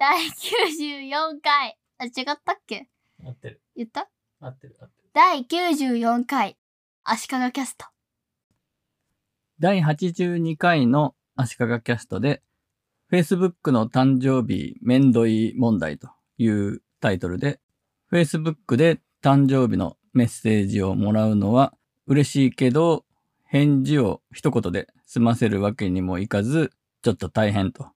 第94回。あ、違ったっけ？合ってる。言った？合ってる、合ってる。第94回。足利キャスト。第82回の足利キャストで、Facebook の誕生日めんどい問題というタイトルで、Facebook で誕生日のメッセージをもらうのは嬉しいけど、返事を一言で済ませるわけにもいかず、ちょっと大変と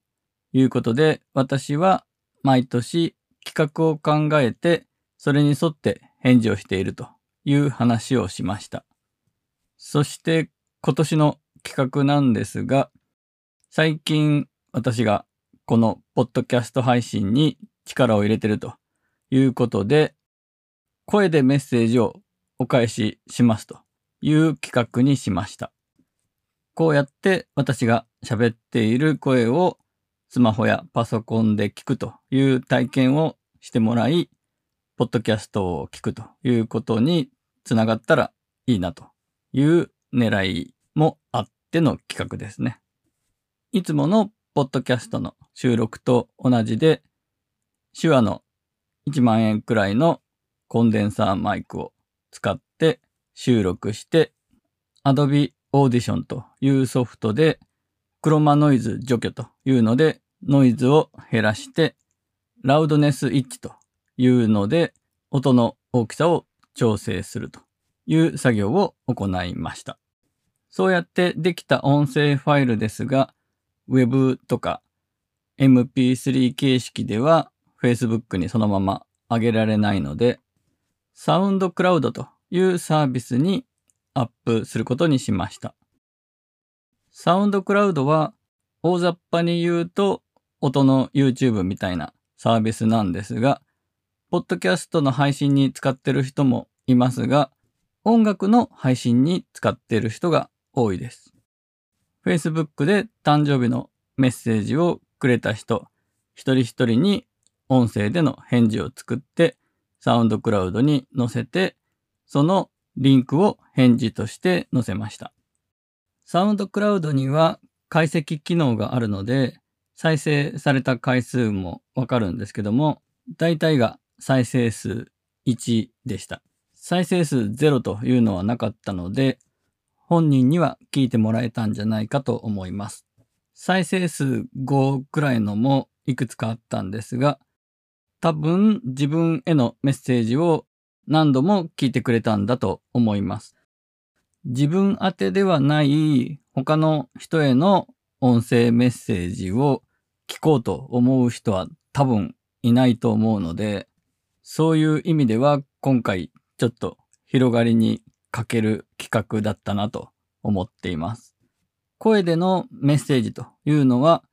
いうことで、私は毎年企画を考えて、それに沿って返事をしているという話をしました。そして今年の企画なんですが、最近私がこのポッドキャスト配信に力を入れてるということで、声でメッセージをお返ししますという企画にしました。こうやって私が喋っている声をスマホやパソコンで聞くという体験をしてもらい、ポッドキャストを聞くということにつながったらいいなという狙いもあっての企画ですね。いつものポッドキャストの収録と同じで、手話の1万円くらいのコンデンサーマイクを使って収録して、Adobe Audition というソフトで、クロマノイズ除去というので、ノイズを減らして、ラウドネスイッチというので、音の大きさを調整するという作業を行いました。そうやってできた音声ファイルですが、Web とか MP3 形式では Facebook にそのまま上げられないので、サウンドクラウドというサービスにアップすることにしました。サウンドクラウドは大雑把に言うと音の YouTube みたいなサービスなんですが、ポッドキャストの配信に使ってる人もいますが、音楽の配信に使ってる人が多いです。Facebook で誕生日のメッセージをくれた人、一人一人に音声での返事を作って、サウンドクラウドに載せて、そのリンクを返事として載せました。サウンドクラウドには解析機能があるので、再生された回数もわかるんですけども、大体が再生数1でした。再生数0というのはなかったので、本人には聞いてもらえたんじゃないかと思います。再生数5くらいのもいくつかあったんですが、多分自分へのメッセージを何度も聞いてくれたんだと思います。自分宛てではない他の人への音声メッセージを聞こうと思う人は多分いないと思うので、そういう意味では今回ちょっと広がりに欠ける企画だったなと思っています。声でのメッセージというのは、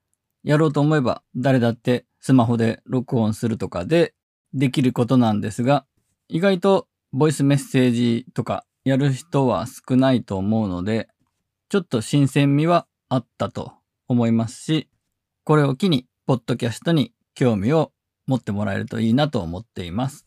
やろうと思えば誰だってスマホで録音するとかでできることなんですが、意外とボイスメッセージとかやる人は少ないと思うので、ちょっと新鮮味はあったと思いますし、これを機に、ポッドキャストに興味を持ってもらえるといいなと思っています。